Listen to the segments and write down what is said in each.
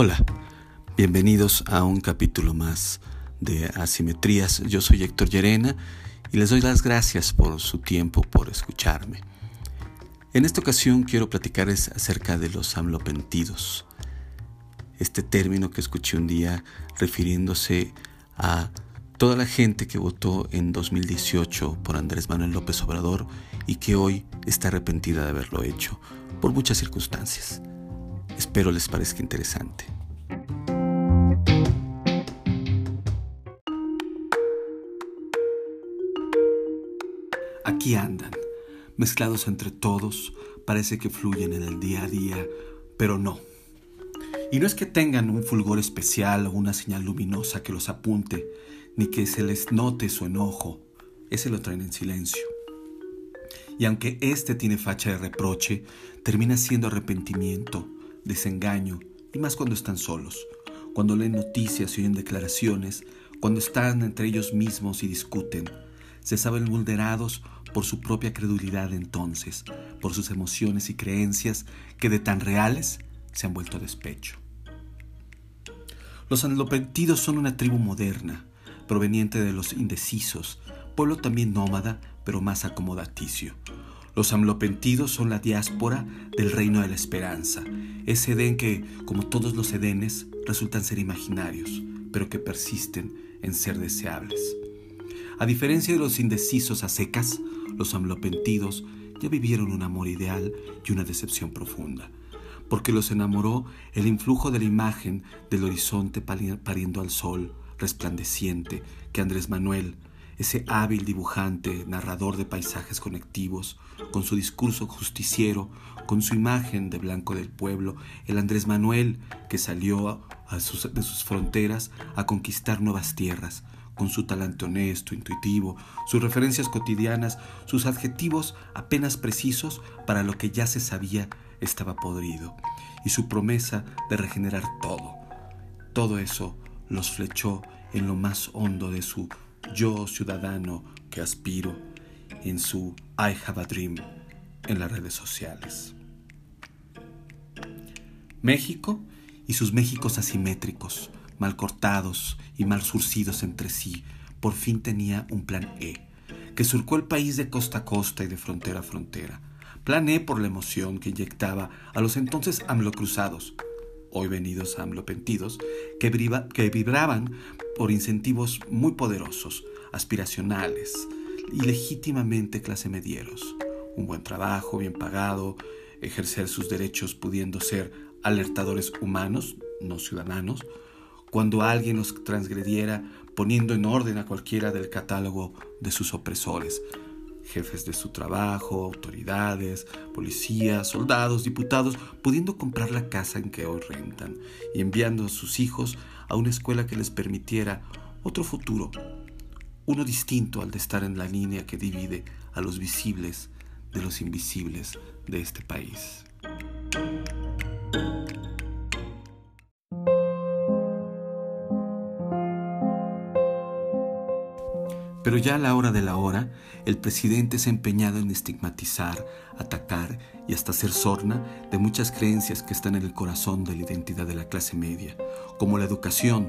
Hola, bienvenidos a un capítulo más de Asimetrías. Yo soy Héctor Llerena y les doy las gracias por su tiempo, por escucharme. En esta ocasión quiero platicarles acerca de los amlopentidos. Este término que escuché un día refiriéndose a toda la gente que votó en 2018 por Andrés Manuel López Obrador y que hoy está arrepentida de haberlo hecho por muchas circunstancias. Espero les parezca interesante. Aquí andan, mezclados entre todos, parece que fluyen en el día a día, pero no. Y no es que tengan un fulgor especial o una señal luminosa que los apunte, ni que se les note su enojo, ese lo traen en silencio. Y aunque este tiene facha de reproche, termina siendo arrepentimiento, desengaño, y más cuando están solos, cuando leen noticias y oyen declaraciones, cuando están entre ellos mismos y discuten. Se saben vulnerados por su propia credulidad entonces, por sus emociones y creencias que de tan reales se han vuelto despecho. Los anlopentidos son una tribu moderna, proveniente de los indecisos, pueblo también nómada, pero más acomodaticio, los amlopentidos son la diáspora del reino de la esperanza, ese Edén que, como todos los Edenes, resultan ser imaginarios, pero que persisten en ser deseables. A diferencia de los indecisos a secas, los amlopentidos ya vivieron un amor ideal y una decepción profunda, porque los enamoró el influjo de la imagen del horizonte pariendo al sol resplandeciente que Andrés Manuel, ese hábil dibujante, narrador de paisajes conectivos, con su discurso justiciero, con su imagen de blanco del pueblo, el Andrés Manuel que salió de sus fronteras a conquistar nuevas tierras, con su talante honesto, intuitivo, sus referencias cotidianas, sus adjetivos apenas precisos para lo que ya se sabía estaba podrido, y su promesa de regenerar todo. Todo eso los flechó en lo más hondo de su yo ciudadano que aspiro en su I Have a Dream en las redes sociales. México y sus Méxicos asimétricos, mal cortados y mal surcidos entre sí, por fin tenía un plan E, que surcó el país de costa a costa y de frontera a frontera. Plan E por la emoción que inyectaba a los entonces AMLO-cruzados, hoy venidos AMLO-pentidos, que, que vibraban por incentivos muy poderosos, aspiracionales y legítimamente clase medieros. Un buen trabajo, bien pagado, ejercer sus derechos pudiendo ser alertadores humanos, no ciudadanos, cuando alguien los transgrediera poniendo en orden a cualquiera del catálogo de sus opresores, jefes de su trabajo, autoridades, policías, soldados, diputados, pudiendo comprar la casa en que hoy rentan y enviando a sus hijos a una escuela que les permitiera otro futuro, uno distinto al de estar en la línea que divide a los visibles de los invisibles de este país. Pero ya a la hora de la hora, el presidente se ha empeñado en estigmatizar, atacar y hasta hacer sorna de muchas creencias que están en el corazón de la identidad de la clase media, como la educación,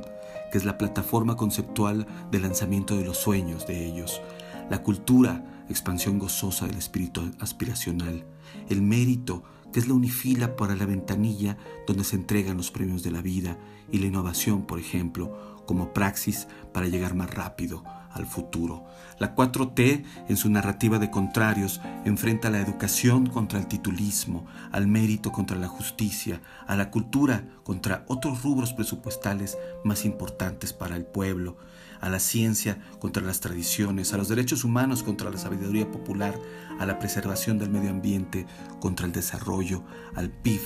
que es la plataforma conceptual de lanzamiento de los sueños de ellos, la cultura, expansión gozosa del espíritu aspiracional, el mérito, que es la unifila para la ventanilla donde se entregan los premios de la vida, y la innovación, por ejemplo, como praxis para llegar más rápido al futuro. La 4T, en su narrativa de contrarios, enfrenta la educación contra el titulismo, al mérito contra la justicia, a la cultura contra otros rubros presupuestales más importantes para el pueblo, a la ciencia contra las tradiciones, a los derechos humanos contra la sabiduría popular, a la preservación del medio ambiente contra el desarrollo, al PIB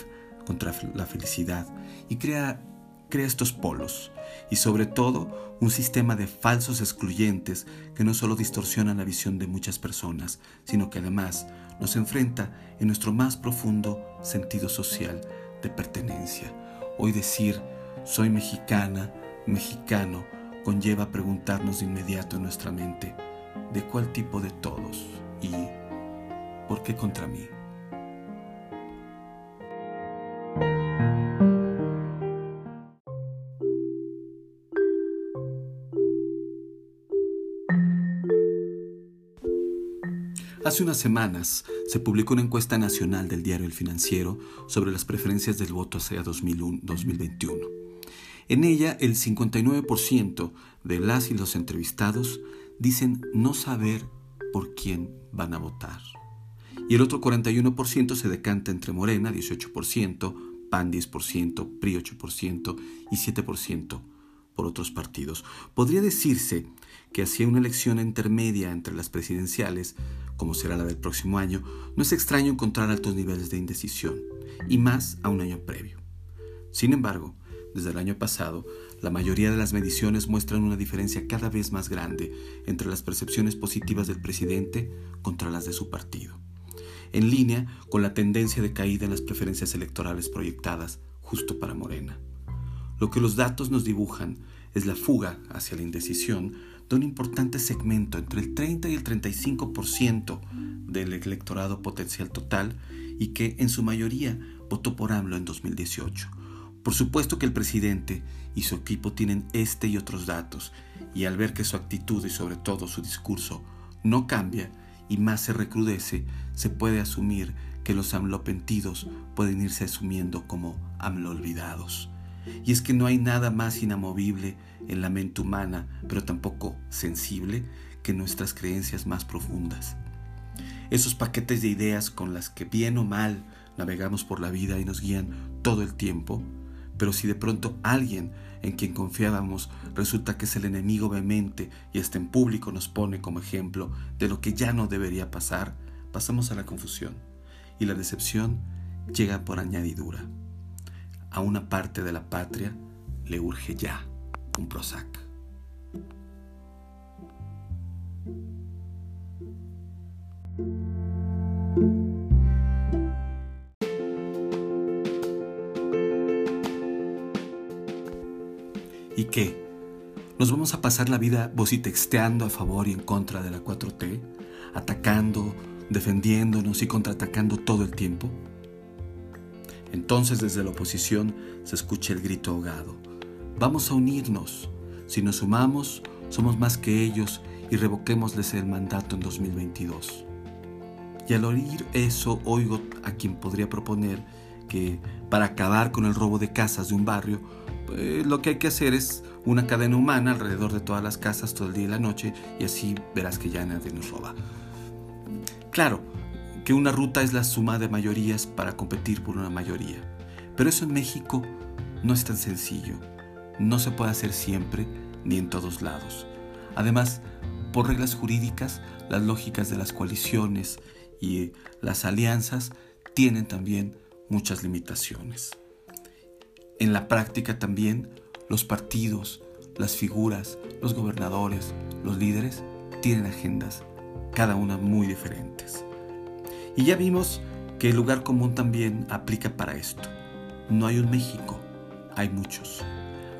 contra la felicidad, y crea crea estos polos y sobre todo un sistema de falsos excluyentes que no solo distorsionan la visión de muchas personas, sino que además nos enfrenta en nuestro más profundo sentido social de pertenencia. Hoy decir soy mexicana, mexicano, conlleva preguntarnos de inmediato en nuestra mente de cuál tipo de todos y por qué contra mí. Hace unas semanas se publicó una encuesta nacional del diario El Financiero sobre las preferencias del voto hacia 2021. En ella, el 59% de las y los entrevistados dicen no saber por quién van a votar. Y el otro 41% se decanta entre Morena, 18%, PAN 10%, PRI 8% y 7% por otros partidos. Podría decirse que hacia una elección intermedia entre las presidenciales, como será la del próximo año, no es extraño encontrar altos niveles de indecisión, y más a un año previo. Sin embargo, desde el año pasado, la mayoría de las mediciones muestran una diferencia cada vez más grande entre las percepciones positivas del presidente contra las de su partido, en línea con la tendencia de caída en las preferencias electorales proyectadas justo para Morena. Lo que los datos nos dibujan es la fuga hacia la indecisión de un importante segmento entre el 30 y el 35% del electorado potencial total y que en su mayoría votó por AMLO en 2018. Por supuesto que el presidente y su equipo tienen este y otros datos y al ver que su actitud y sobre todo su discurso no cambia y más se recrudece, se puede asumir que los AMLOpentidos pueden irse asumiendo como AMLO olvidados. Y es que no hay nada más inamovible en la mente humana, pero tampoco sensible, que nuestras creencias más profundas. Esos paquetes de ideas con las que bien o mal navegamos por la vida y nos guían todo el tiempo, pero si de pronto alguien en quien confiábamos resulta que es el enemigo vehemente y hasta en público nos pone como ejemplo de lo que ya no debería pasar, pasamos a la confusión y la decepción llega por añadidura a una parte de la patria le urge ya un Prozac. ¿Y qué? ¿Nos vamos a pasar la vida vocitexteando a favor y en contra de la 4T? ¿Atacando, defendiéndonos y contraatacando todo el tiempo? Entonces desde la oposición se escucha el grito ahogado. Vamos a unirnos. Si nos sumamos, somos más que ellos y revoquémosles el mandato en 2022. Y al oír eso, oigo a quien podría proponer que para acabar con el robo de casas de un barrio, pues, lo que hay que hacer es una cadena humana alrededor de todas las casas todo el día y la noche y así verás que ya nadie nos roba. Claro, que una ruta es la suma de mayorías para competir por una mayoría. Pero eso en México no es tan sencillo. No se puede hacer siempre ni en todos lados. Además, por reglas jurídicas, las lógicas de las coaliciones y las alianzas tienen también muchas limitaciones. En la práctica también, los partidos, las figuras, los gobernadores, los líderes tienen agendas, cada una muy diferentes. Y ya vimos que el lugar común también aplica para esto. No hay un México, hay muchos.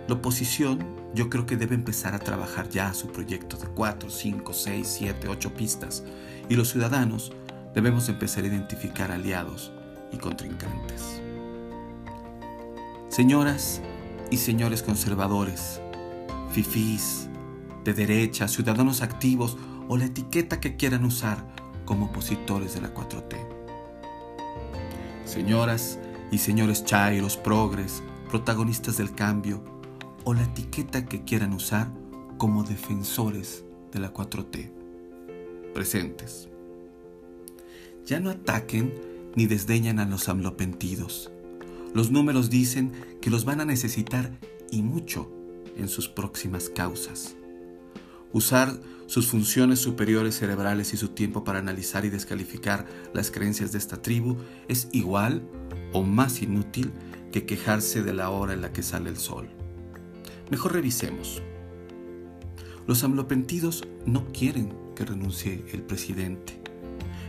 La oposición yo creo que debe empezar a trabajar ya su proyecto de 4, 5, 6, 7, 8 pistas y los ciudadanos debemos empezar a identificar aliados y contrincantes. Señoras y señores conservadores, fifís, de derecha, ciudadanos activos o la etiqueta que quieran usar, como opositores de la 4T. Señoras y señores chairos, progres, protagonistas del cambio, o la etiqueta que quieran usar como defensores de la 4T. Presentes. Ya no ataquen ni desdeñan a los amlopentidos. Los números dicen que los van a necesitar y mucho en sus próximas causas. Usar sus funciones superiores cerebrales y su tiempo para analizar y descalificar las creencias de esta tribu es igual o más inútil que quejarse de la hora en la que sale el sol. Mejor revisemos. Los amlopentidos no quieren que renuncie el presidente.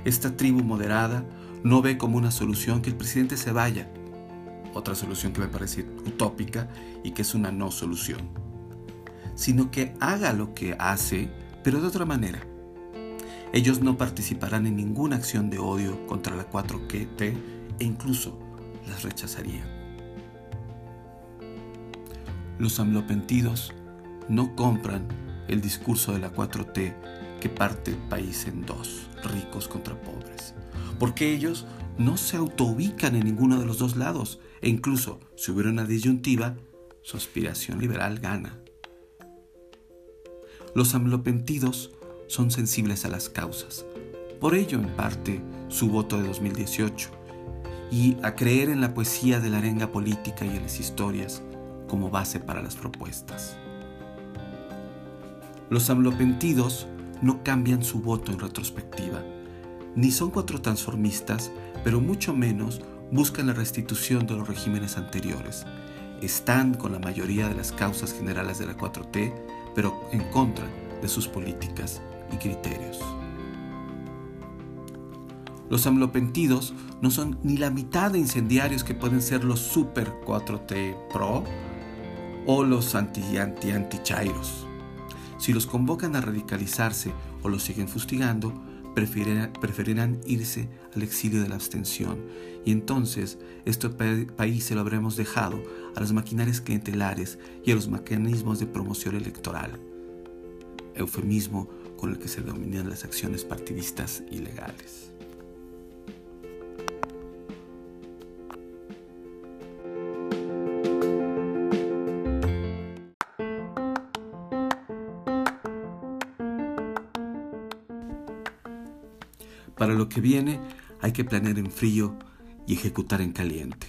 Esta tribu moderada no ve como una solución que el presidente se vaya. Otra solución que me parece utópica y que es una no solución sino que haga lo que hace, pero de otra manera. Ellos no participarán en ninguna acción de odio contra la 4T e incluso las rechazarían. Los amlopentidos no compran el discurso de la 4T que parte el país en dos, ricos contra pobres. Porque ellos no se autoubican en ninguno de los dos lados e incluso si hubiera una disyuntiva, su aspiración liberal gana. Los amlopentidos son sensibles a las causas, por ello en parte su voto de 2018 y a creer en la poesía de la arenga política y en las historias como base para las propuestas. Los amlopentidos no cambian su voto en retrospectiva, ni son cuatro transformistas, pero mucho menos buscan la restitución de los regímenes anteriores. Están con la mayoría de las causas generales de la 4T, pero en contra de sus políticas y criterios. Los amlopentidos no son ni la mitad de incendiarios que pueden ser los Super 4T Pro o los anti-anti-anti-chairos. Si los convocan a radicalizarse o los siguen fustigando, preferirán, irse al exilio de la abstención y entonces este país se lo habremos dejado a las maquinarias clientelares y a los mecanismos de promoción electoral, eufemismo con el que se dominan las acciones partidistas ilegales. Para lo que viene hay que planear en frío y ejecutar en caliente.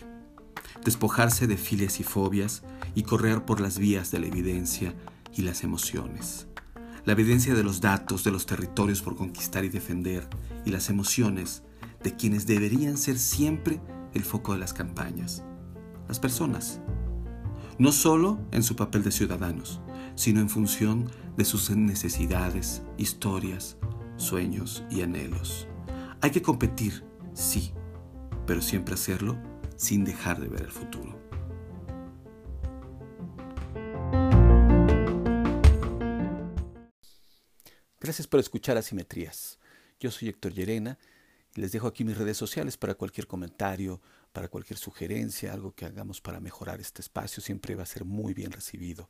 Despojarse de filias y fobias y correr por las vías de la evidencia y las emociones. La evidencia de los datos, de los territorios por conquistar y defender y las emociones de quienes deberían ser siempre el foco de las campañas. Las personas. No solo en su papel de ciudadanos, sino en función de sus necesidades, historias, sueños y anhelos. Hay que competir, sí, pero siempre hacerlo sin dejar de ver el futuro. Gracias por escuchar Asimetrías. Yo soy Héctor Llerena y les dejo aquí mis redes sociales para cualquier comentario, para cualquier sugerencia, algo que hagamos para mejorar este espacio. Siempre va a ser muy bien recibido.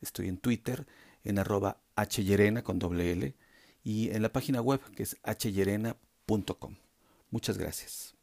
Estoy en Twitter, en arroba hyerena con doble L y en la página web que es hyerena.com Muchas gracias.